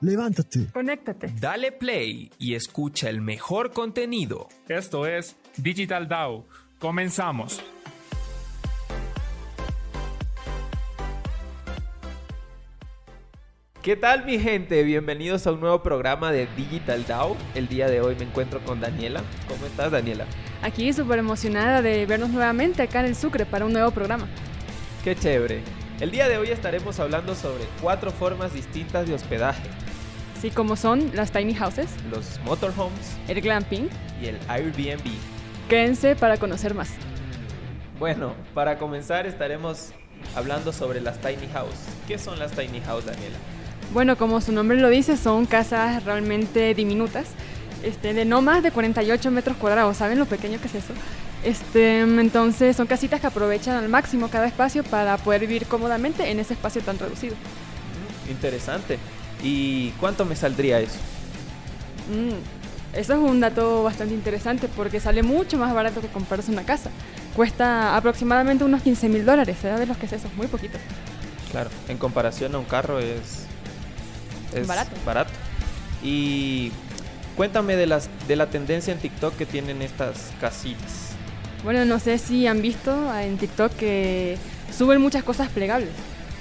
Levántate. Conéctate. Dale play y escucha el mejor contenido. Esto es Digital DAO. Comenzamos. ¿Qué tal mi gente? Bienvenidos a un nuevo programa de Digital DAO. El día de hoy me encuentro con Daniela. ¿Cómo estás Daniela? Aquí súper emocionada de vernos nuevamente acá en el Sucre para un nuevo programa. Qué chévere. El día de hoy estaremos hablando sobre cuatro formas distintas de hospedaje. Sí, como son las tiny houses, Los motorhomes el glamping. y el Airbnb. Quédense para conocer más. Bueno, para comenzar estaremos hablando sobre las tiny house. ¿Qué son las tiny house, Daniela? Bueno, como su nombre lo dice, son casas realmente diminutas, este, de no más de 48 metros cuadrados. ¿Saben lo pequeño que es eso? Este, entonces son casitas que aprovechan al máximo cada espacio para poder vivir cómodamente en ese espacio tan reducido. Mm, Interesante. ¿Y cuánto me saldría eso? Mm, eso es un dato bastante interesante porque sale mucho más barato que comprarse una casa. Cuesta aproximadamente unos 15 mil dólares, ¿sabes los que es eso? Muy poquito. Claro, en comparación a un carro es, es Barato. barato. Y cuéntame de, las, de la tendencia en TikTok que tienen estas casitas. Bueno, no sé si han visto en TikTok que suben muchas cosas plegables.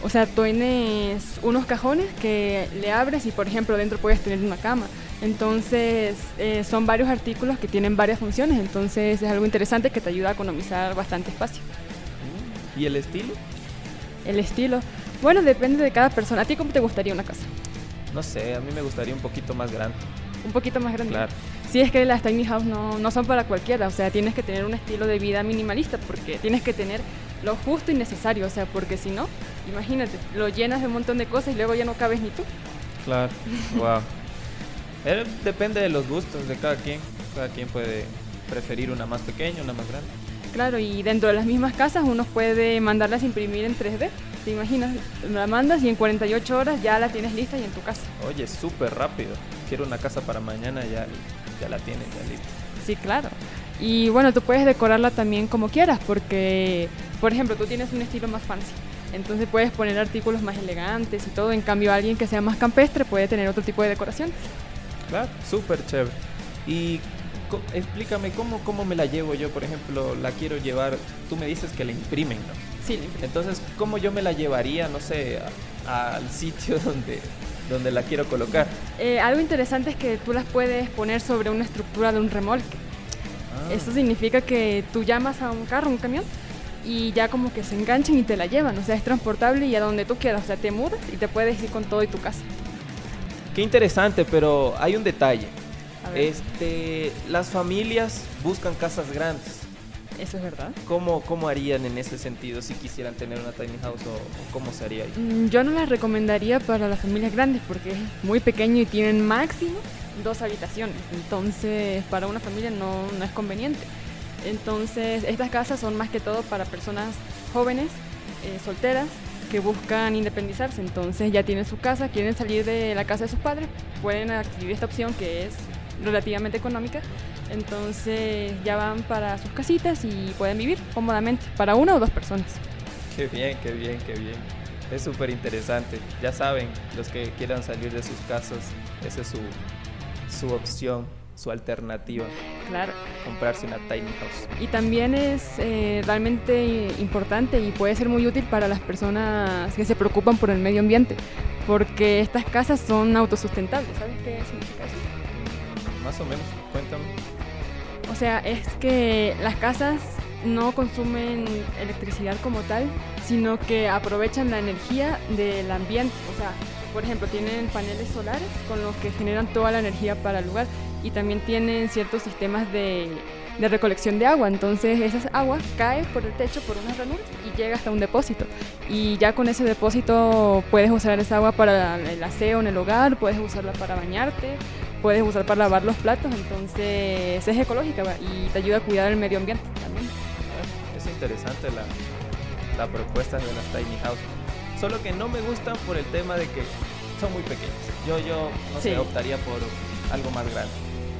O sea, tienes unos cajones que le abres y, por ejemplo, dentro puedes tener una cama. Entonces, eh, son varios artículos que tienen varias funciones. Entonces, es algo interesante que te ayuda a economizar bastante espacio. ¿Y el estilo? El estilo. Bueno, depende de cada persona. ¿A ti cómo te gustaría una casa? No sé, a mí me gustaría un poquito más grande. Un poquito más grande. Claro. Sí, es que las tiny house no, no son para cualquiera, o sea, tienes que tener un estilo de vida minimalista porque tienes que tener lo justo y necesario, o sea, porque si no, imagínate, lo llenas de un montón de cosas y luego ya no cabes ni tú. Claro. wow. Eh, depende de los gustos de cada quien. Cada quien puede preferir una más pequeña, una más grande. Claro, y dentro de las mismas casas uno puede mandarlas a imprimir en 3D, ¿te imaginas? La mandas y en 48 horas ya la tienes lista y en tu casa. Oye, súper rápido. Quiero una casa para mañana, ya, ya la tienes, ya lista. Sí, claro. Y bueno, tú puedes decorarla también como quieras, porque, por ejemplo, tú tienes un estilo más fancy. Entonces puedes poner artículos más elegantes y todo. En cambio, alguien que sea más campestre puede tener otro tipo de decoración. Claro, súper chévere. Y explícame cómo, cómo me la llevo yo, por ejemplo, la quiero llevar, tú me dices que la imprimen, ¿no? Sí, Entonces, ¿cómo yo me la llevaría, no sé, al sitio donde, donde la quiero colocar? Eh, algo interesante es que tú las puedes poner sobre una estructura de un remolque. Ah, Eso significa que tú llamas a un carro, un camión, y ya como que se enganchan y te la llevan. O sea, es transportable y a donde tú quieras. O sea, te mudas y te puedes ir con todo y tu casa. Qué interesante, pero hay un detalle. Este, las familias buscan casas grandes. ¿eso es verdad? ¿Cómo, ¿Cómo harían en ese sentido si quisieran tener una tiny house o, o cómo se haría ahí? Mm, Yo no las recomendaría para las familias grandes porque es muy pequeño y tienen máximo dos habitaciones. Entonces, para una familia no, no es conveniente. Entonces, estas casas son más que todo para personas jóvenes, eh, solteras, que buscan independizarse. Entonces, ya tienen su casa, quieren salir de la casa de sus padres, pueden adquirir esta opción que es relativamente económica. Entonces, ya van para sus casitas y pueden vivir cómodamente para una o dos personas. Qué bien, qué bien, qué bien. Es súper interesante. Ya saben, los que quieran salir de sus casas, esa es su, su opción, su alternativa, Claro. comprarse una tiny house. Y también es eh, realmente importante y puede ser muy útil para las personas que se preocupan por el medio ambiente, porque estas casas son autosustentables. ¿Sabes qué significa eso? Mm, Más o menos, cuéntame. O sea, es que las casas no consumen electricidad como tal, sino que aprovechan la energía del ambiente. O sea, por ejemplo, tienen paneles solares con los que generan toda la energía para el lugar y también tienen ciertos sistemas de, de recolección de agua. Entonces, esas aguas caen por el techo, por unas ranuras y llega hasta un depósito. Y ya con ese depósito puedes usar esa agua para el aseo en el hogar, puedes usarla para bañarte, puedes usar para lavar los platos, entonces es ecológica y te ayuda a cuidar el medio ambiente también. Es interesante la, la propuesta de las tiny house. Solo que no me gustan por el tema de que son muy pequeñas. Yo, yo, no Sí. sé, optaría por algo más grande.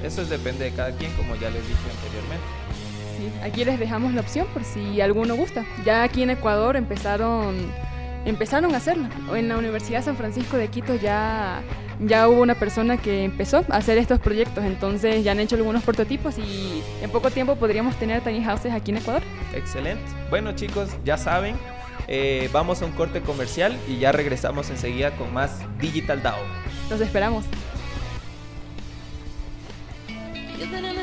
Eso es depende de cada quien, como ya les dije anteriormente. Sí, aquí les dejamos la opción por si alguno gusta. Ya aquí en Ecuador empezaron, empezaron a hacerlo. En la Universidad San Francisco de Quito ya ya hubo una persona que empezó a hacer estos proyectos, entonces ya han hecho algunos prototipos y en poco tiempo podríamos tener tiny houses aquí en Ecuador. Excelente. Bueno chicos, ya saben, eh, vamos a un corte comercial y ya regresamos enseguida con más Digital DAO. Los esperamos. You've been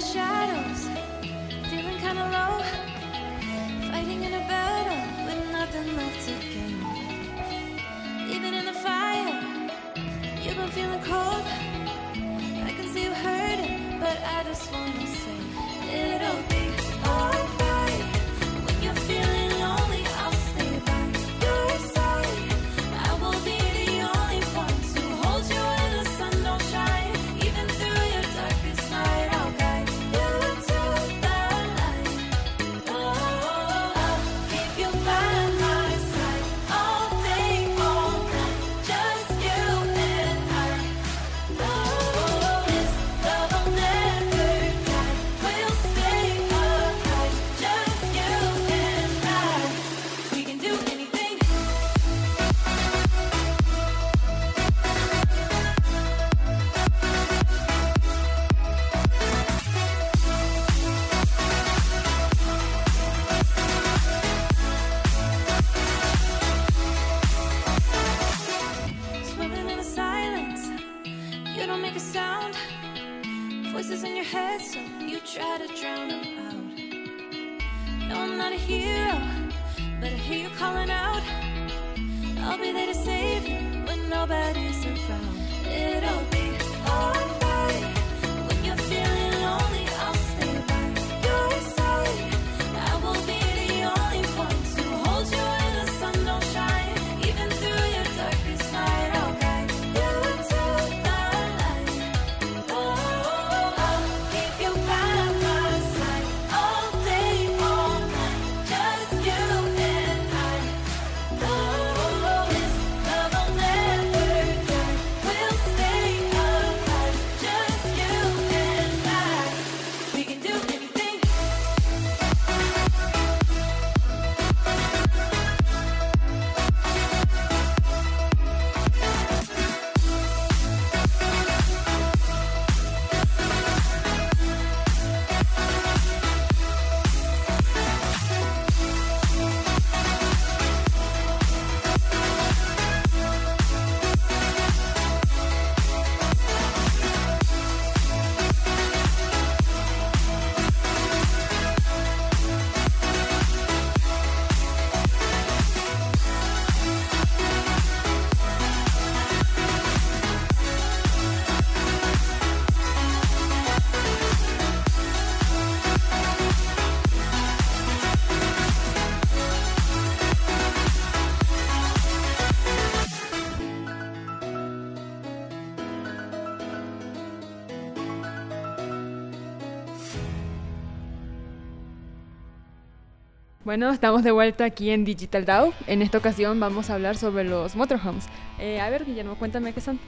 Bueno, estamos de vuelta aquí en Digital DAO. En esta ocasión vamos a hablar sobre los motorhomes. Eh, a ver, Guillermo, cuéntame qué son.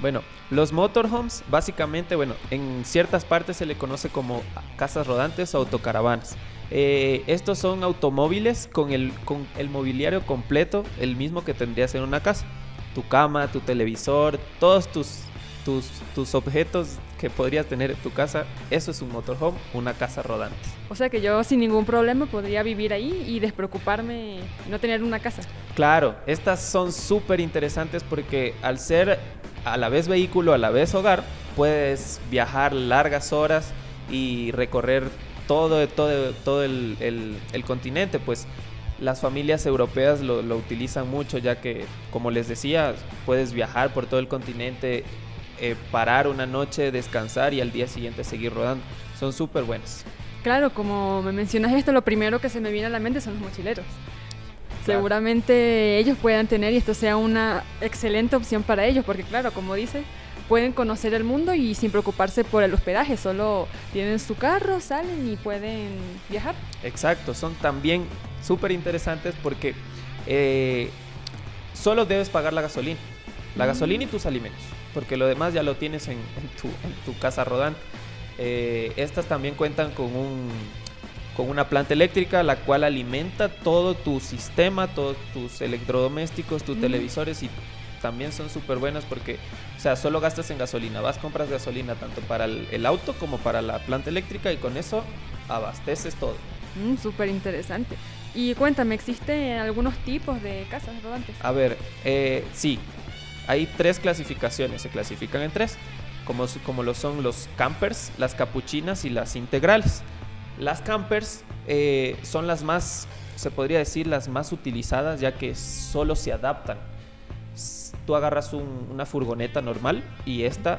Bueno, los motorhomes, básicamente, bueno, en ciertas partes se le conoce como casas rodantes o autocaravanas. Eh, estos son automóviles con el, con el mobiliario completo, el mismo que tendrías en una casa. Tu cama, tu televisor, todos tus, tus, tus objetos que podrías tener en tu casa, eso es un motorhome, una casa rodante. O sea que yo sin ningún problema podría vivir ahí y despreocuparme y no tener una casa. Claro, estas son súper interesantes porque al ser a la vez vehículo, a la vez hogar, puedes viajar largas horas y recorrer todo, todo, todo el, el- el continente. Pues las familias europeas lo, lo utilizan mucho ya que, como les decía, puedes viajar por todo el continente, eh, parar una noche, descansar y al día siguiente seguir rodando. Son súper buenas. Claro, como me mencionas esto, lo primero que se me viene a la mente son los mochileros. Claro. Seguramente ellos puedan tener y esto sea una excelente opción para ellos, porque claro, como dice, pueden conocer el mundo y sin preocuparse por el hospedaje, solo tienen su carro, salen y pueden viajar. Exacto, son también súper interesantes porque eh, solo debes pagar la gasolina. La gasolina y tus alimentos, porque lo demás ya lo tienes en, en tu, en tu casa rodante. Eh, estas también cuentan con, un, con una planta eléctrica la cual alimenta todo tu sistema, todos tus electrodomésticos, tus Mm. televisores y también son súper buenas porque O sea, solo gastas en gasolina. Vas, compras gasolina tanto para el, el auto como para la planta eléctrica y con eso abasteces todo. Mm, Súper interesante. Y cuéntame, ¿existen algunos tipos de casas rodantes? A ver, eh, sí, hay tres clasificaciones, se clasifican en tres, como, como lo son los campers, las capuchinas y las integrales. Las campers eh, son las más, se podría decir, las más utilizadas ya que solo se adaptan. Tú agarras un- una furgoneta normal y esta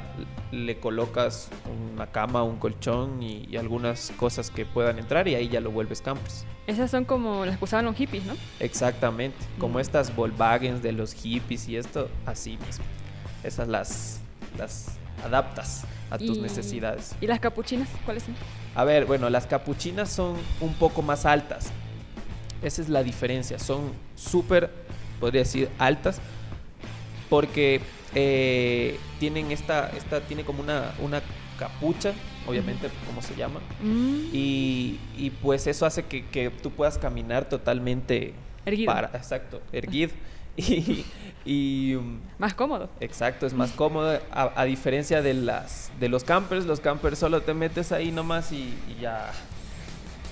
le colocas una cama, un colchón y, y algunas cosas que puedan entrar y ahí ya lo vuelves campers. Esas son como las que usaban los hippies, ¿no? Exactamente, como Mm. estas Volkswagen de los hippies y esto, así mismo. Esas las, las adaptas a tus Y- necesidades. ¿Y las capuchinas? ¿Cuáles son? A ver, bueno, las capuchinas son un poco más altas. Esa es la diferencia. Son súper, podría decir, altas. Porque eh, tienen esta, esta, tiene como una, una capucha, obviamente, como se llama. Mm, Y, y pues eso hace que, que tú puedas caminar totalmente Erguido. para, exacto, erguido. Y, y, um, Más cómodo. exacto, es más cómodo. A, a diferencia de las de los campers, los campers solo te metes ahí nomás y, y ya.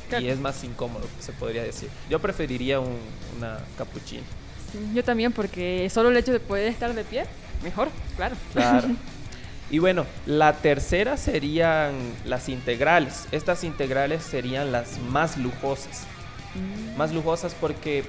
Claro. Y es más incómodo, se podría decir. Yo preferiría un- una capuchina. Yo también, porque solo el hecho de poder estar de pie, mejor, claro. Claro. Y bueno, la tercera serían las integrales. Estas integrales serían las más lujosas. Mm, más lujosas porque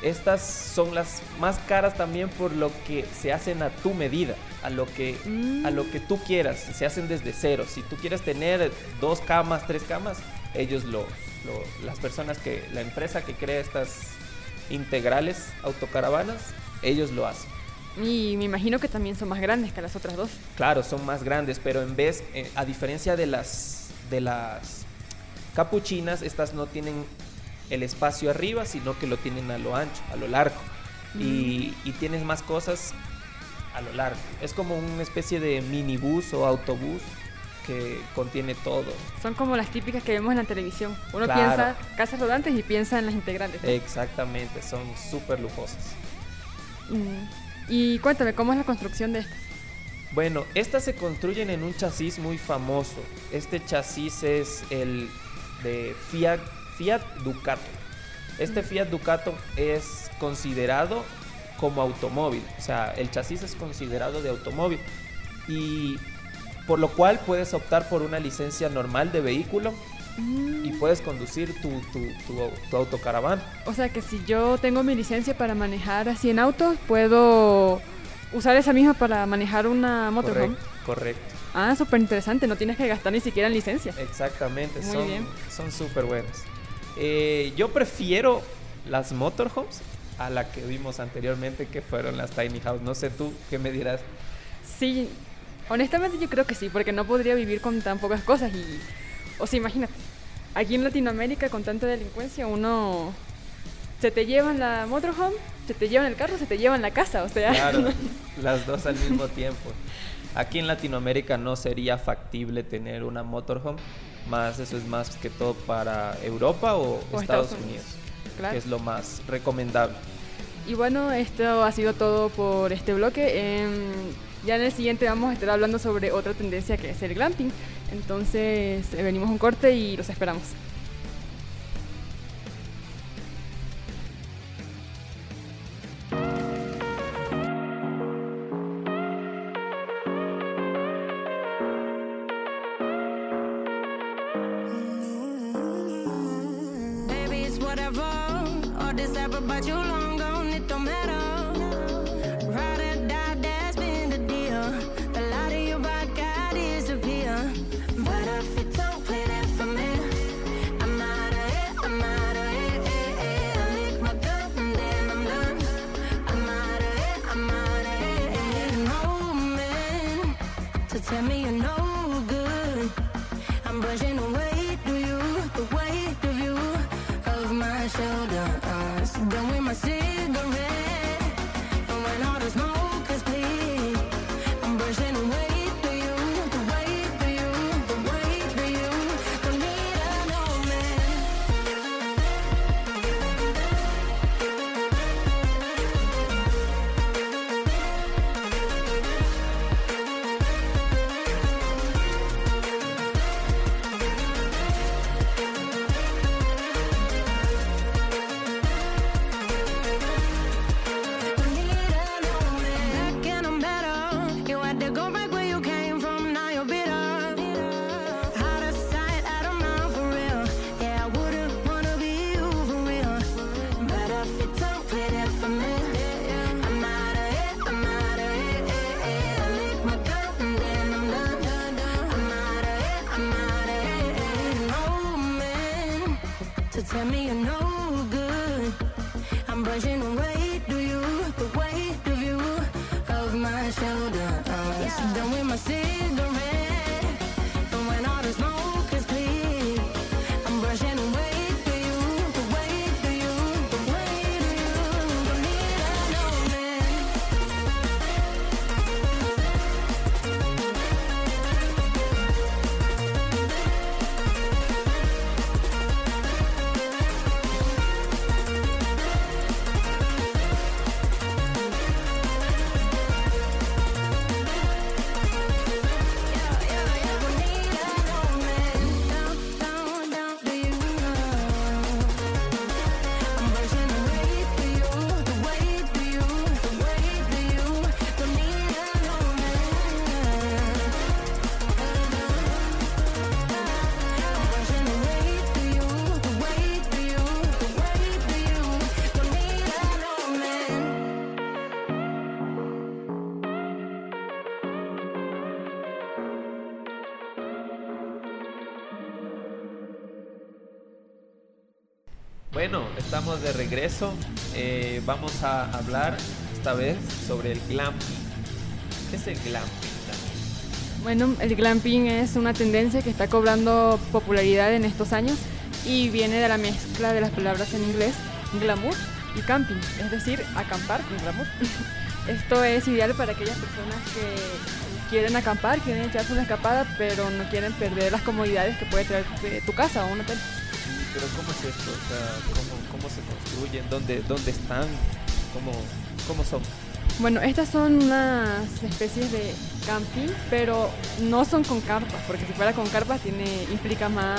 estas son las más caras también por lo que se hacen a tu medida, a lo que a lo que tú quieras, se hacen desde cero. Si tú quieres tener dos camas, tres camas, ellos lo, lo- las personas que la empresa que crea estas integrales autocaravanas, ellos lo hacen. Y me imagino que también son más grandes que las otras dos. Claro, son más grandes, pero en vez, eh, a diferencia de las, de las capuchinas, estas no tienen el espacio arriba, sino que lo tienen a lo ancho, a lo largo. Y, y tienes más cosas a lo largo. Es como una especie de minibús o autobús que contiene todo. Son como las típicas que vemos en la televisión. Uno Claro. piensa casas rodantes y piensa en las integrales. ¿no? Exactamente, son súper lujosas. Mm, Y cuéntame, ¿cómo es la construcción de estas? Bueno, estas se construyen en un chasis muy famoso. Este chasis es el de Fiat, Fiat Ducato. Este Fiat Ducato es considerado como automóvil, o sea, el chasis es considerado de automóvil y por lo cual puedes optar por una licencia normal de vehículo y puedes conducir tu, tu, tu, tu autocaravana. O sea que si yo tengo mi licencia para manejar así en autos, puedo usar esa misma para manejar una motorhome. Correcto, correcto. Ah, súper interesante, no tienes que gastar ni siquiera en licencia. Exactamente, Muy son bien. son súper buenas. Eh, yo prefiero las motorhomes a la que vimos anteriormente, que fueron las tiny house. No sé tú, ¿qué me dirás? Sí, honestamente yo creo que sí, porque no podría vivir con tan pocas cosas y... O sea, imagínate, aquí en Latinoamérica con tanta delincuencia uno... Se te llevan la motorhome, se te llevan el carro, se te llevan la casa, o sea... Claro, las dos al mismo tiempo. Aquí en Latinoamérica no sería factible tener una motorhome, más eso es más que todo para Europa o, O Estados, Estados Unidos, Unidos, claro. que es lo más recomendable. Y bueno, esto ha sido todo por este bloque. Em, ya en el siguiente vamos a estar hablando sobre otra tendencia que es el glamping. Entonces eh, venimos a un corte y los esperamos. Tell me you're no estamos de regreso. Eh, vamos a hablar esta vez sobre el glamping. ¿Qué es el glamping? Bueno, el glamping es una tendencia que está cobrando popularidad en estos años y viene de la mezcla de las palabras en inglés glamour y camping, es decir, acampar con glamour. Esto es ideal para aquellas personas que quieren acampar, quieren echarse una escapada, pero no quieren perder las comodidades que puede traer tu casa o un hotel. Pero ¿cómo es esto? ¿cómo, se construyen? ¿Dónde, dónde están? ¿Cómo, ¿Cómo son? Bueno, estas son unas especies de camping, pero no son con carpas, porque si fuera con carpas tiene, implica más,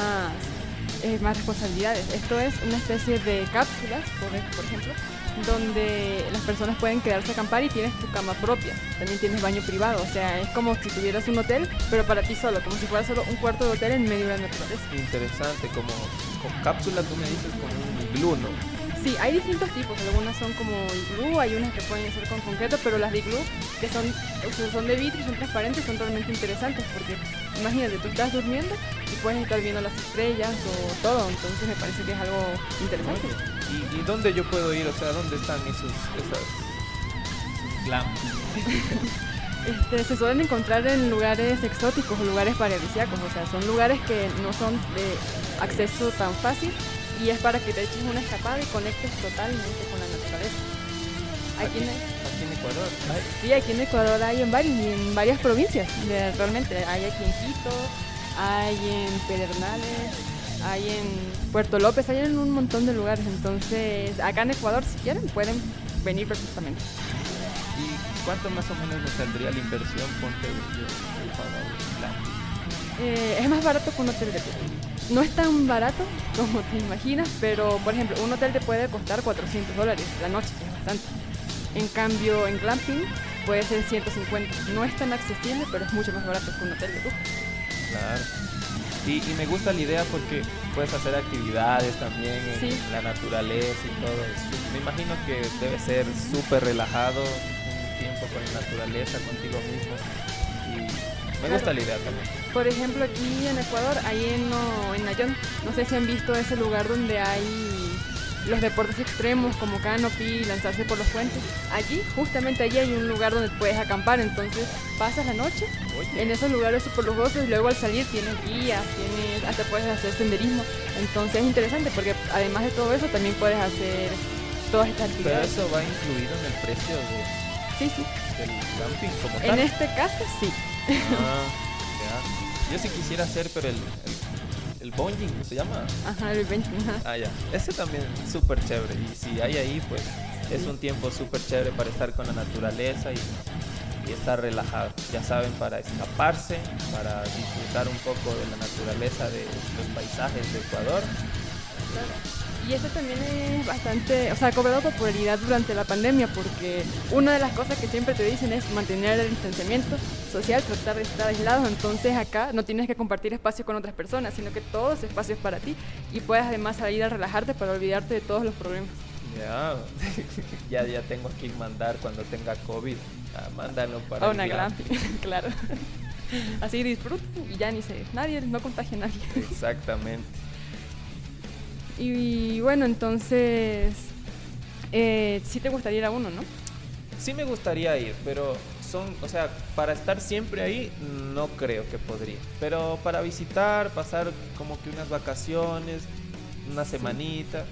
eh, más responsabilidades. Esto es una especie de cápsulas, por ejemplo, donde las personas pueden quedarse a acampar y tienes tu cama propia. También tienes baño privado, o sea, es como si tuvieras un hotel, pero para ti solo, como si fuera solo un cuarto de hotel en medio de la naturaleza. Interesante, como con cápsula tú me dices con un iglú, ¿no? Sí, hay distintos tipos. Algunas son como iglú, hay unas que pueden ser con concreto, pero las de iglú, que son, o sea, son de vidrio son transparentes, son realmente interesantes porque imagínate, tú estás durmiendo y puedes estar viendo las estrellas o todo, entonces me parece que es algo interesante. ¿Y, y dónde yo puedo ir? O sea, ¿dónde están esos, esas, esos? Este, se suelen encontrar en lugares exóticos o lugares paradisíacos, o sea, son lugares que no son de acceso tan fácil y es para que te eches una escapada y conectes totalmente con la naturaleza. Aquí en, aquí en Ecuador. Ay, Sí, aquí en Ecuador hay en varios, y en varias provincias, de- realmente. Hay aquí en Quito, hay en Pedernales, hay en Puerto López, hay en un montón de lugares. Entonces, acá en Ecuador, si quieren, pueden venir perfectamente. ¿Y cuánto más o menos me saldría la inversión? Yo para un glamping. Eh, es más barato que un hotel de playa. No es tan barato como te imaginas, pero por ejemplo, un hotel te puede costar 400 dólares la noche, que es bastante. En cambio, en glamping puede ser 150. No es tan accesible, pero es mucho más barato que un hotel de lujo. Claro. Y, y me gusta la idea porque puedes hacer actividades también en Sí. la naturaleza y todo. Es- Me imagino que debe ser súper relajado un tiempo con la naturaleza, contigo mismo. Y me Claro. gusta la idea también. Por ejemplo, aquí en Ecuador, ahí en, no, en Nayón, no sé si han visto ese lugar donde hay los deportes extremos como canopy, lanzarse por los puentes. Allí, justamente allí hay un lugar donde puedes acampar, entonces pasas la noche Oye, en esos lugares súper lujosos y luego al salir tienes guías, tienes, hasta puedes hacer senderismo. Entonces es interesante porque además de todo eso también puedes hacer todas estas pero actividades. eso va incluido en el precio de- Sí, sí. del camping como En este caso sí. Ah. Yo sí quisiera hacer, pero el, el, el bungee, ¿se llama? Ajá, el 20. ajá. Ah, ya. Ese también es súper chévere. Y si hay ahí, pues es un tiempo súper chévere para estar con la naturaleza y, y estar relajado. Ya saben, para escaparse, para disfrutar un poco de la naturaleza de los paisajes de Ecuador. Y esto también es bastante, o sea, ha cobrado popularidad durante la pandemia porque una de las cosas que siempre te dicen es mantener el distanciamiento social, tratar de estar aislados. Entonces acá no tienes que compartir espacio con otras personas, sino que todo ese espacio es para ti y puedes además salir a relajarte para olvidarte de todos los problemas. Ya, ya, ya tengo que mandar cuando tenga COVID. Ah, mándalo para A el una glamping. claro. Así disfruta y ya ni se, nadie, no contagia a nadie. Exactamente. Y bueno, entonces, eh, sí te gustaría ir a uno, ¿no? Sí me gustaría ir, pero son, o sea, para estar siempre ahí, no creo que podría. Pero para visitar, pasar como que unas vacaciones, una semanita,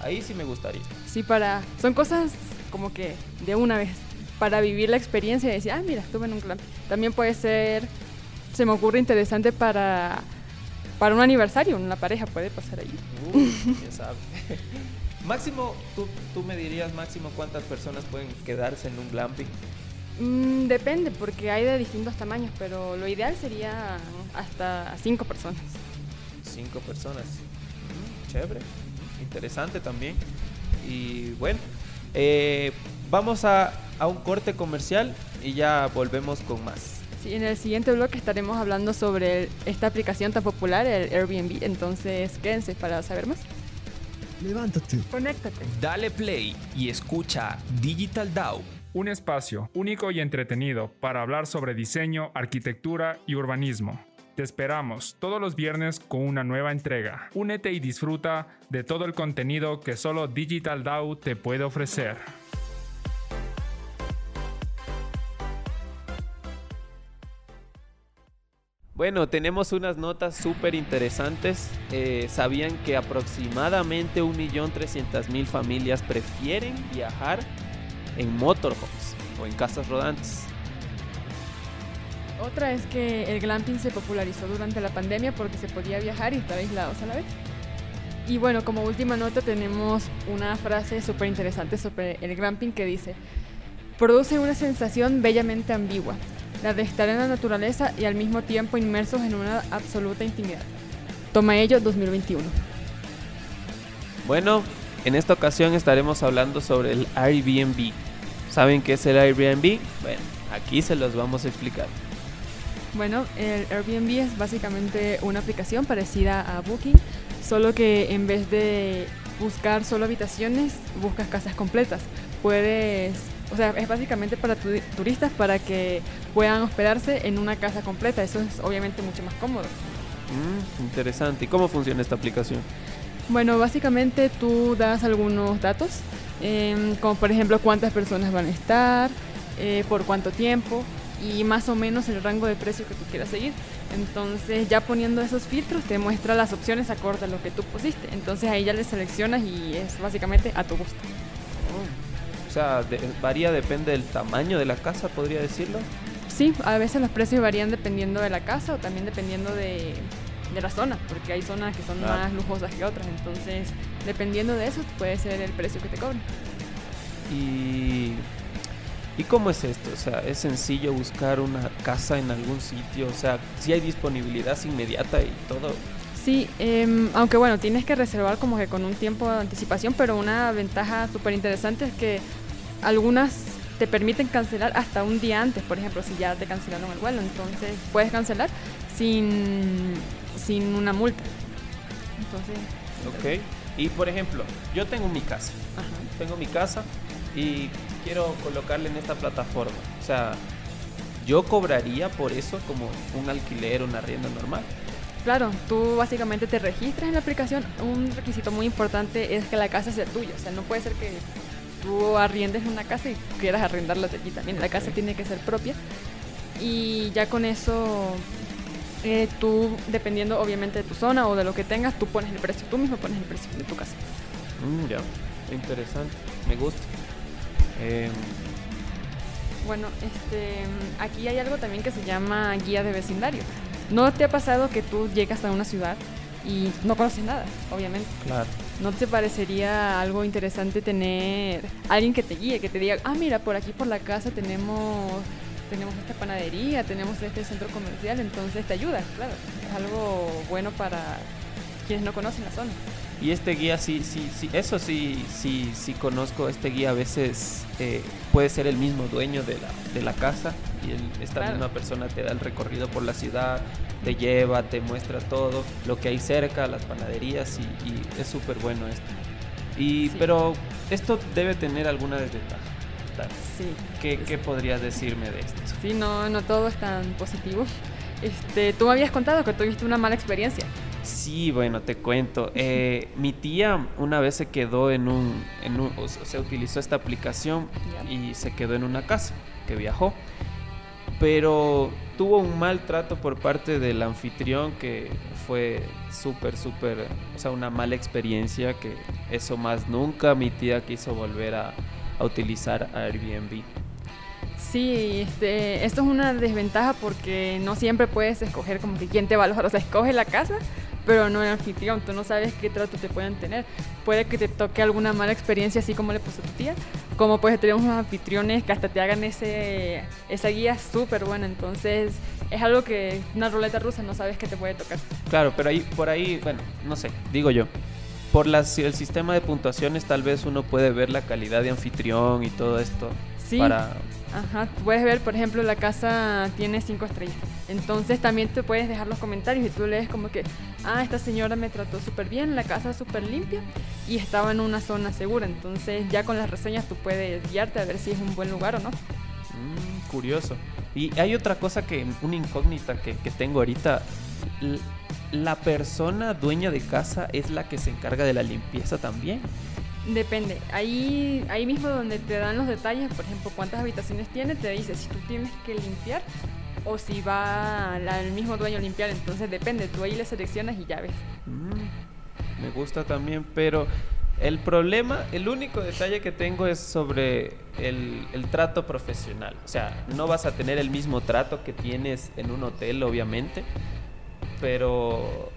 ahí sí me gustaría. Sí, para... Son cosas como que de una vez, para vivir la experiencia y decir, ah, mira, estuve en un glamping. También puede ser, se me ocurre interesante para, para un aniversario, una pareja puede pasar ahí. Uy, ya sabes. máximo, tú, tú me dirías máximo cuántas personas pueden quedarse en un glamping. Mm, depende, porque hay de distintos tamaños, pero lo ideal sería hasta cinco personas. Cinco personas. Mm, chévere. Interesante también. Y bueno, eh, vamos a, a un corte comercial y ya volvemos con más. Sí, en el siguiente bloque estaremos hablando sobre el- esta aplicación tan popular, el Airbnb, entonces quédense para saber más. Levántate. Conéctate. Dale play y escucha Digital DAO. Un espacio único y entretenido para hablar sobre diseño, arquitectura y urbanismo. Te esperamos todos los viernes con una nueva entrega. Únete y disfruta de todo el contenido que solo Digital DAO te puede ofrecer. Bueno, tenemos unas notas súper interesantes. Eh, ¿Sabían que aproximadamente 1.300.000 familias prefieren viajar en motorhomes o en casas rodantes? Otra es que el glamping se popularizó durante la pandemia porque se podía viajar y estar aislados a la vez. Y bueno, como última nota tenemos una frase súper interesante sobre el glamping que dice, produce una sensación bellamente ambigua, la de estar en la naturaleza y al mismo tiempo inmersos en una absoluta intimidad. Toma ello 2021. Bueno, en esta ocasión estaremos hablando sobre el Airbnb. ¿Saben qué es el Airbnb? Bueno, aquí se los vamos a explicar. Bueno, el Airbnb es básicamente una aplicación parecida a Booking, solo que en vez de buscar solo habitaciones, buscas casas completas. Puedes, o sea, es básicamente para tu- turistas para que puedan hospedarse en una casa completa. Eso es obviamente mucho más cómodo. Mm, interesante. ¿Y cómo funciona esta aplicación? Bueno, básicamente tú das algunos datos, em, como por ejemplo cuántas personas van a estar, eh, por cuánto tiempo y más o menos el rango de precio que tú quieras seguir. Entonces ya poniendo esos filtros te muestra las opciones acorde a lo que tú pusiste. Entonces ahí ya le seleccionas y es básicamente a tu gusto. O sea, de- varía, depende del tamaño de la casa, podría decirlo. Sí, a veces los precios varían dependiendo de la casa o también dependiendo de, de la zona, porque hay zonas que son Claro. más lujosas que otras. Entonces, dependiendo de eso, puede ser el precio que te cobren. Y, ¿Y cómo es esto? O sea, ¿es sencillo buscar una casa en algún sitio? O sea, si hay disponibilidad inmediata y todo. Sí, em, aunque bueno, tienes que reservar como que con un tiempo de anticipación, pero una ventaja súper interesante es que algunas te permiten cancelar hasta un día antes, por ejemplo, si ya te cancelaron el vuelo, entonces puedes cancelar sin, sin una multa. Entonces, Ok. Y por ejemplo, yo tengo mi casa. ajá. Tengo mi casa y quiero colocarle en esta plataforma. O sea, yo cobraría por eso como un alquiler, un arriendo normal. Claro, tú básicamente te registras en la aplicación. Un requisito muy importante es que la casa sea tuya. O sea, no puede ser que tú arriendes una casa y quieras arrendarla de ti también. La casa tiene que ser propia. Y ya con eso, eh, tú, dependiendo obviamente de tu zona o de lo que tengas, tú pones el precio. Tú mismo pones el precio de tu casa. Mm, ya. Interesante. Me gusta. Em, Bueno, este, aquí hay algo también que se llama guía de vecindario. ¿No te ha pasado que tú llegas a una ciudad y no conoces nada, obviamente? claro. ¿No te parecería algo interesante tener alguien que te guíe, que te diga, ah, mira, por aquí por la casa tenemos, tenemos esta panadería, tenemos este centro comercial, entonces te ayuda, claro. Es algo bueno para quienes no conocen la zona. Y este guía sí, sí, sí, eso sí, sí, sí conozco. Este guía a veces eh, puede ser el mismo dueño de la, de la casa y el- esta Claro. misma persona te da el recorrido por la ciudad, te lleva, te muestra todo, lo que hay cerca, las panaderías y, y es súper bueno esto. Y, Sí. Pero esto debe tener alguna desventaja. Dale. Sí. ¿Qué, ¿Qué podrías decirme de esto? Sí, no, no todo es tan positivo. Este, tú me habías contado que tuviste una mala experiencia. Sí, bueno, te cuento. Eh, mi tía una vez se quedó en un, en un- o sea, utilizó esta aplicación y se quedó en una casa que viajó. Pero tuvo un mal trato por parte del anfitrión que fue súper, súper, o sea, una mala experiencia que eso más nunca mi tía quiso volver a, a utilizar Airbnb. Sí, este, esto es una desventaja porque no siempre puedes escoger como que quién te va a alojar. O sea, escoge la casa, pero no el anfitrión. Tú no sabes qué trato te pueden tener. Puede que te toque alguna mala experiencia, así como le pasó a tu tía. Como pues tenemos unos anfitriones que hasta te hagan ese, esa guía súper buena. Entonces, es algo que una ruleta rusa no sabes qué te puede tocar. Claro, pero ahí, por ahí, bueno, no sé, digo yo. Por las, el sistema de puntuaciones tal vez uno puede ver la calidad de anfitrión y todo esto Sí. para... Ajá, puedes ver, por ejemplo, la casa tiene cinco estrellas. Entonces también te puedes dejar los comentarios y tú lees como que, ah, esta señora me trató súper bien, la casa súper limpia y estaba en una zona segura. Entonces ya con las reseñas tú puedes guiarte a ver si es un buen lugar o no. Mm, curioso. Y hay otra cosa que, una incógnita que, que tengo ahorita. La persona dueña de casa es la que se encarga de la limpieza también. Depende. Ahí, ahí mismo donde te dan los detalles, por ejemplo, cuántas habitaciones tiene, te dice si tú tienes que limpiar o si va el mismo dueño a limpiar. Entonces depende, tú ahí le seleccionas y ya ves. Mm, me gusta también, pero el problema, el único detalle que tengo es sobre el, el trato profesional. O sea, no vas a tener el mismo trato que tienes en un hotel, obviamente, pero,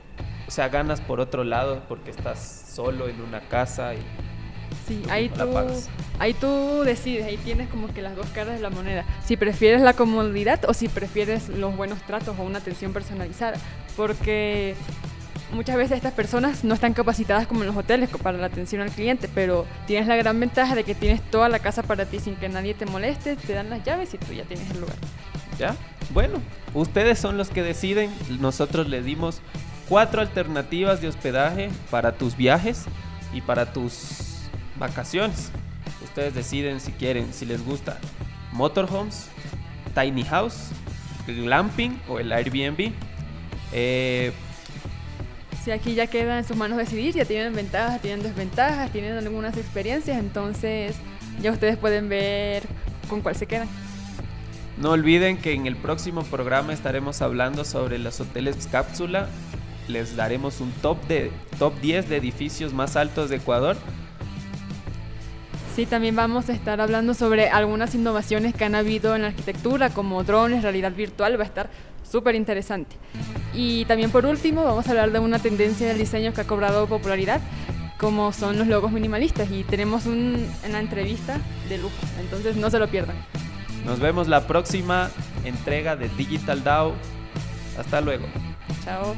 o sea, ganas por otro lado porque estás solo en una casa y Sí, Tú ahí tú, pagas. ahí tú decides, ahí tienes como que las dos caras de la moneda. Si prefieres la comodidad o si prefieres los buenos tratos o una atención personalizada. Porque muchas veces estas personas no están capacitadas como en los hoteles para la atención al cliente, pero tienes la gran ventaja de que tienes toda la casa para ti sin que nadie te moleste, te dan las llaves y tú ya tienes el lugar. ¿Ya? Bueno, ustedes son los que deciden. Nosotros les dimos cuatro alternativas de hospedaje para tus viajes y para tus vacaciones. Ustedes deciden si quieren, si les gusta motorhomes, tiny house, glamping o el Airbnb. Eh, Si aquí ya queda en sus manos decidir, ya tienen ventajas, tienen desventajas, tienen algunas experiencias, entonces ya ustedes pueden ver con cuál se quedan. No olviden que en el próximo programa estaremos hablando sobre los hoteles cápsula. Les daremos un top de top 10 de edificios más altos de Ecuador. Sí, también vamos a estar hablando sobre algunas innovaciones que han habido en la arquitectura, como drones, realidad virtual, va a estar súper interesante. Y también por último vamos a hablar de una tendencia del diseño que ha cobrado popularidad, como son los logos minimalistas. Y tenemos un, una entrevista de lujo, entonces no se lo pierdan. Nos vemos la próxima entrega de Digital DAO. Hasta luego. Chao.